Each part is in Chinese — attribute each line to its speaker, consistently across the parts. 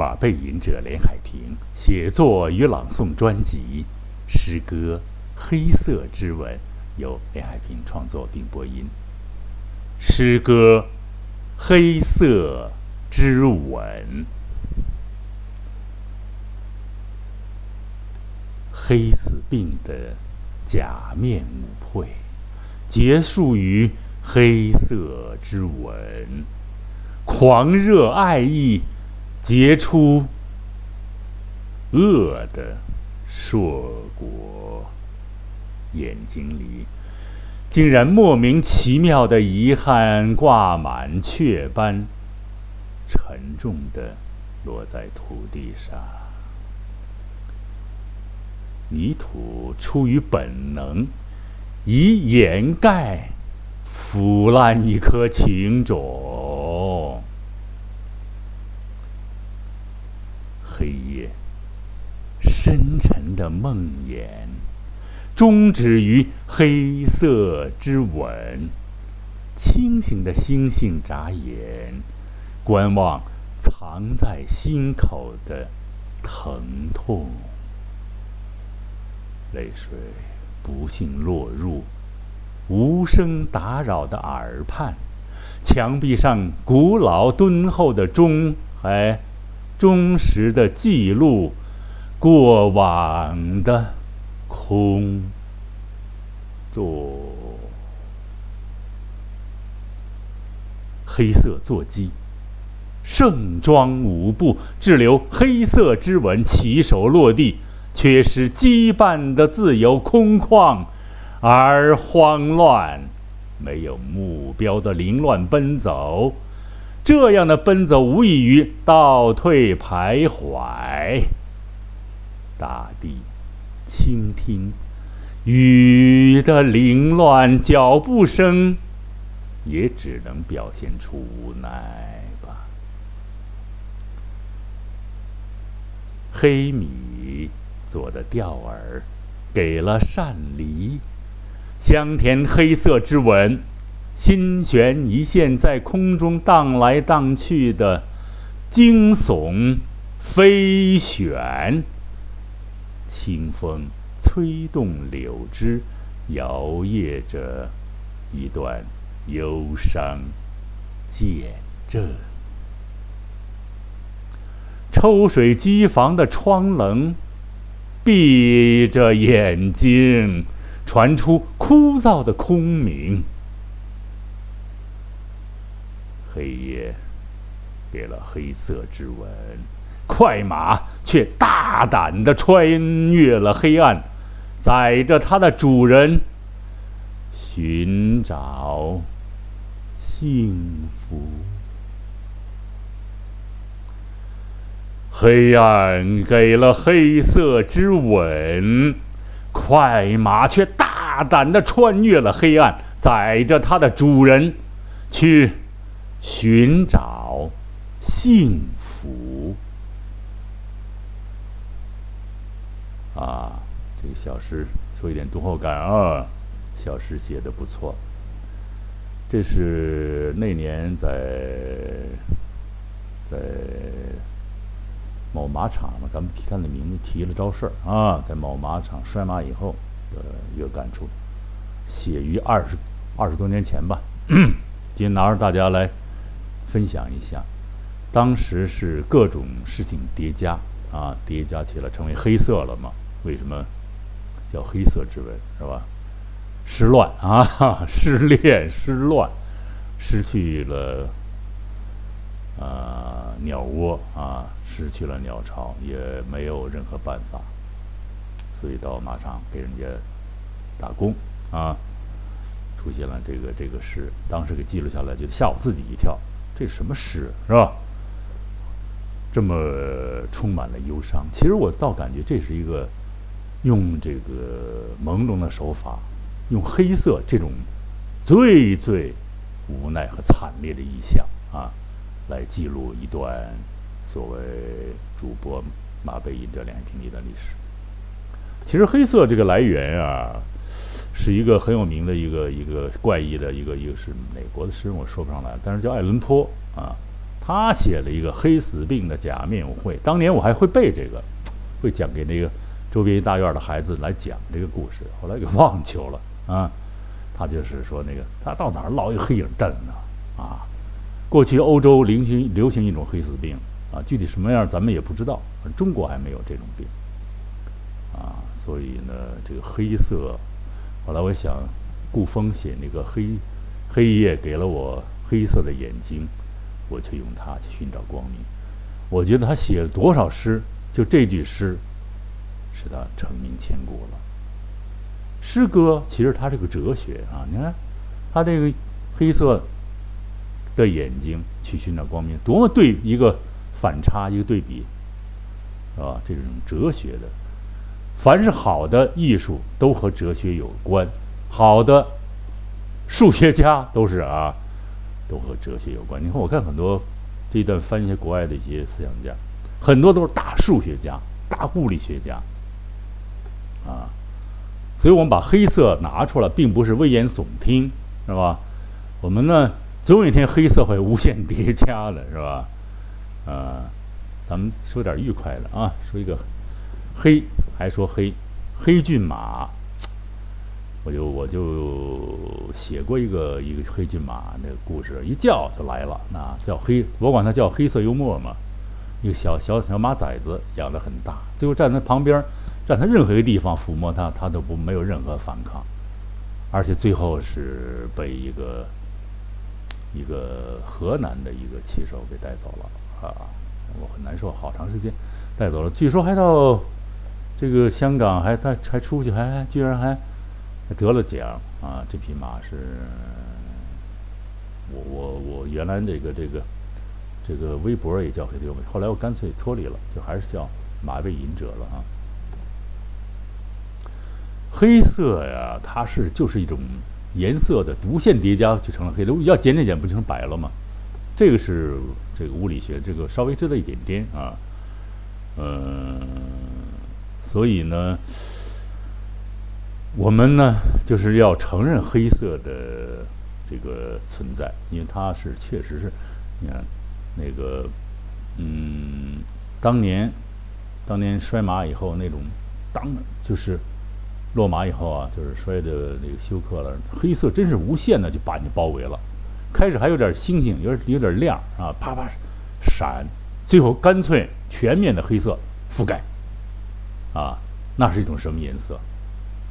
Speaker 1: 马背吟者连海平写作与朗诵专辑诗歌《黑色之吻》，由连海平创作并播音。诗歌《黑色之吻》，黑死病的假面舞会，结束于黑色之吻，狂热爱意。结出恶的硕果，眼睛里竟然莫名其妙的遗憾挂满雀斑，沉重的落在土地上。泥土出于本能，以掩盖腐烂一颗情种。黑夜，深沉的梦魇，终止于黑色之吻。清醒的星星眨眼，观望藏在心口的疼痛。泪水不幸落入无声打扰的耳畔，墙壁上古老敦厚的钟还。忠实的记录过往的空座，黑色坐骑，盛装舞步，滞留黑色之吻，起手落地，却是羁绊的自由空旷而慌乱，没有目标的凌乱奔走。这样的奔走无异于倒退徘徊。大地，倾听雨的凌乱脚步声，也只能表现出无奈吧。黑米做的钓饵，给了鳝梨，香甜黑色之吻。心悬一线，在空中荡来荡去的惊悚飞旋。清风吹动柳枝，摇曳着一段忧伤见证。抽水机房的窗棱，闭着眼睛，传出枯燥的空鸣。黑夜给了黑色之吻，快马却大胆地穿越了黑暗，载着它的主人寻找幸福。黑暗给了黑色之吻，快马却大胆地穿越了黑暗，载着它的主人去。寻找幸福啊！这个小诗说一点读后感啊，小诗写的不错。这是那年在在某马场嘛，咱们提他的名字提了招事儿啊，在某马场摔马以后的一个感触，写于二十二十多年前吧。今天拿着大家来。分享一下，当时是各种事情叠加啊，叠加起来成为黑色了嘛？为什么叫黑色之吻是吧？失乱啊，失恋，失乱，失去了啊鸟窝啊，失去了鸟巢，也没有任何办法，所以到马场给人家打工啊，出现了这个这个诗，当时给记录下来，就吓我自己一跳。这什么诗是吧？这么充满了忧伤。其实我倒感觉这是一个用这个朦胧的手法，用黑色这种最最无奈和惨烈的意象啊，来记录一段所谓主播马背吟者两平地的历史。其实黑色这个来源啊，是一个很有名的一个一个怪异的一个一个是哪国的诗人我说不上来，但是叫爱伦坡啊，他写了一个黑死病的假面舞会。当年我还会背这个，会讲给那个周边一大院的孩子来讲这个故事。后来给忘球了啊。他就是说那个他到哪儿老有黑影站呢啊。过去欧洲流行流行一种黑死病啊，具体什么样咱们也不知道，中国还没有这种病啊。所以呢，这个黑色，后来我想，顾风写那个黑黑夜给了我黑色的眼睛。我就用它去寻找光明。我觉得他写了多少诗，就这句诗，使他成名千古了。诗歌其实它是个哲学啊，你看，他这个黑色的眼睛去寻找光明，多么对一个反差，一个对比，是吧？这种哲学的，凡是好的艺术都和哲学有关，好的数学家都是啊。都和哲学有关。你看，我看很多这一段翻一些国外的一些思想家，很多都是大数学家、大物理学家，啊，所以我们把黑色拿出来，并不是危言耸听，是吧？我们呢，总有一天黑色会无限叠加的，是吧？啊，咱们说点愉快的啊，说一个黑，还说黑，黑骏马。我就我就写过一个一个黑骏马那个故事，一叫就来了，那叫黑，我管它叫黑色幽默嘛。一个小小小马崽子养的很大，最后站在旁边，站在任何一个地方抚摸他，他都不没有任何反抗，而且最后是被一个一个河南的一个骑手给带走了啊，我很难受，好长时间带走了，据说还到这个香港，还他还出去，还还居然还。得了奖啊！这匹马是，我我我原来这个这个这个微博也叫黑丢，后来我干脆脱离了，就还是叫马背隐者了啊。黑色呀，它是就是一种颜色的无限叠加就成了黑的，要减减减不就成白了吗？这个是这个物理学，这个稍微知道一点点啊，嗯，所以呢。我们呢，就是要承认黑色的这个存在，因为它是确实是，你看那个，嗯，当年当年摔马以后那种，当就是落马以后啊，就是摔的那个休克了，黑色真是无限的就把你包围了，开始还有点星星，有点有点亮啊，啪啪闪，最后干脆全面的黑色覆盖，啊，那是一种什么颜色？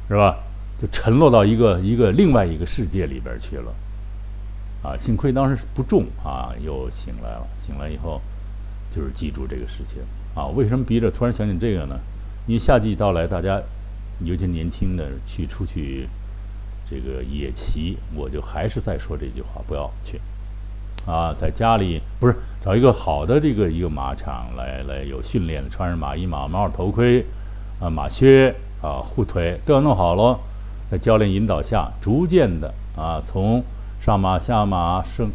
Speaker 1: 是吧？就沉落到一个一个另外一个世界里边去了，啊！幸亏当时不重啊，又醒来了。醒来以后，就是记住这个事情啊。为什么逼着突然想起这个呢？因为夏季到来，大家尤其年轻的去出去这个野骑，我就还是在说这句话：不要去啊，在家里不是找一个好的这个一个马场来来有训练的，穿上马衣、马帽、头盔啊，马靴。啊，护腿都要弄好了，在教练引导下，逐渐的啊，从上马下马升，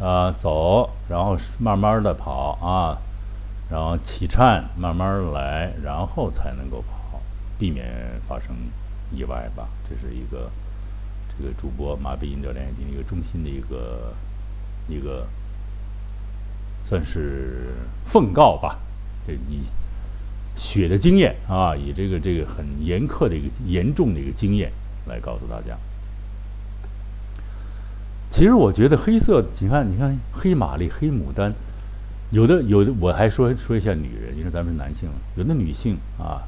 Speaker 1: 啊走，然后慢慢的跑啊，然后起颤，慢慢来，然后才能够跑，避免发生意外吧。这是一个这个主播马背引导练习一个中心的一个一个算是奉告吧，这你。血的经验啊，以这个这个很严苛的一个严重的一个经验来告诉大家。其实我觉得黑色，你看，你看黑玛丽、黑牡丹，有的有的，我还说说一下女人，因为咱们是男性，有的女性啊，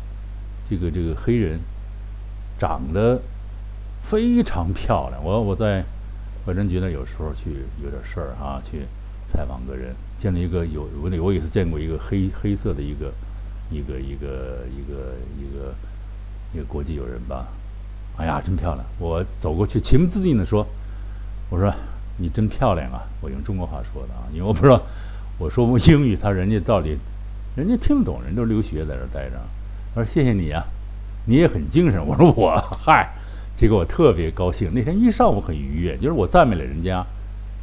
Speaker 1: 这个这个黑人长得非常漂亮。我我在我真觉得有时候去有点事儿啊，去采访个人，见了一个有我我也是见过一个黑黑色的一个。一个一个一个一个一个国际友人吧，哎呀，真漂亮！我走过去，情不自禁的说：“我说你真漂亮啊！”我用中国话说的啊，因为我不知道我说英语，他人家到底人家听不懂，人都留学在这待着。他说：“谢谢你啊，你也很精神。”我说：“我嗨！”结果我特别高兴，那天一上午很愉悦，就是我赞美了人家，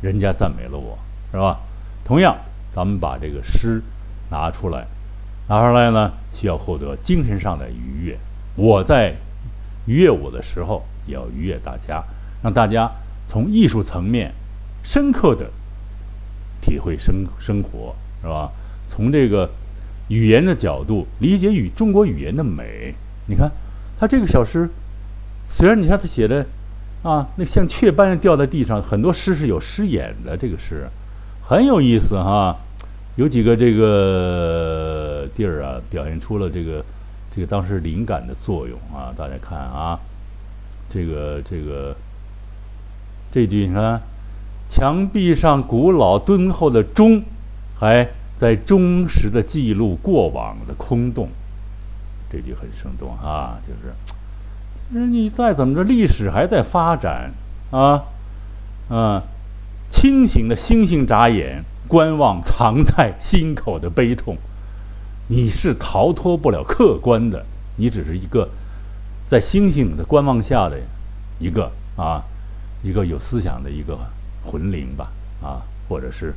Speaker 1: 人家赞美了我，是吧？同样，咱们把这个诗拿出来。拿出来呢，需要获得精神上的愉悦。我在愉悦我的时候，也要愉悦大家，让大家从艺术层面深刻的体体会生生活，是吧？从这个语言的角度理解与中国语言的美。你看，他这个小诗，虽然你看他写的啊，那像雀斑掉在地上，很多诗是有诗眼的，这个诗很有意思哈。有几个这个地儿啊，表现出了这个这个当时灵感的作用啊。大家看啊，这个这个这句你看，墙壁上古老敦厚的钟，还在忠实的记录过往的空洞。这句很生动啊，就是就是你再怎么着，历史还在发展啊啊，清醒的星星眨眼。观望藏在心口的悲痛，你是逃脱不了客观的，你只是一个在星星的观望下的一个啊，一个有思想的一个魂灵吧啊，或者是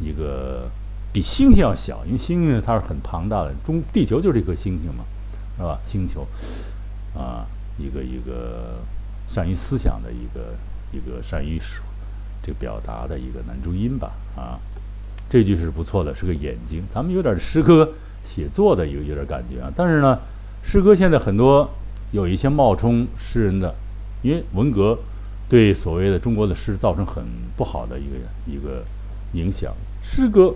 Speaker 1: 一个比星星要小，因为星星它是很庞大的，中地球就是一颗星星嘛，是吧？星球啊，一个一个善于思想的一个一个善于这个表达的一个男中音吧啊。这句是不错的，是个眼睛。咱们有点诗歌写作的一个有点感觉啊。但是呢，诗歌现在很多有一些冒充诗人的，因为文革对所谓的中国的诗造成很不好的一个一个影响。诗歌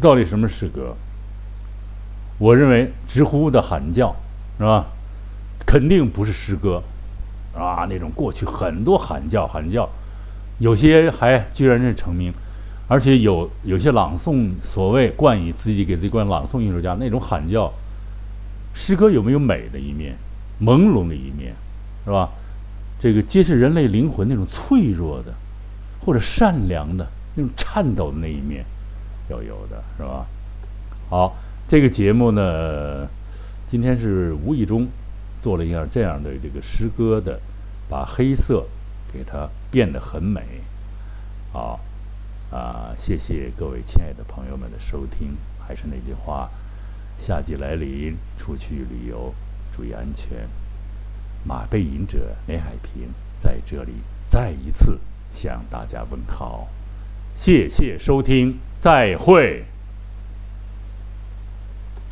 Speaker 1: 到底什么诗歌？我认为直呼的喊叫是吧？肯定不是诗歌啊！那种过去很多喊叫喊叫，有些还居然是成名。而且有有些朗诵，所谓冠以自己给自己冠朗诵艺术家那种喊叫，诗歌有没有美的一面，朦胧的一面，是吧？这个揭示人类灵魂那种脆弱的，或者善良的那种颤抖的那一面，要有的是吧？好，这个节目呢，今天是无意中做了一下这样的这个诗歌的，把黑色给它变得很美，好。啊，谢谢各位亲爱的朋友们的收听。还是那句话，夏季来临，出去旅游注意安全。马背吟者连海平在这里再一次向大家问好，谢谢收听，再会。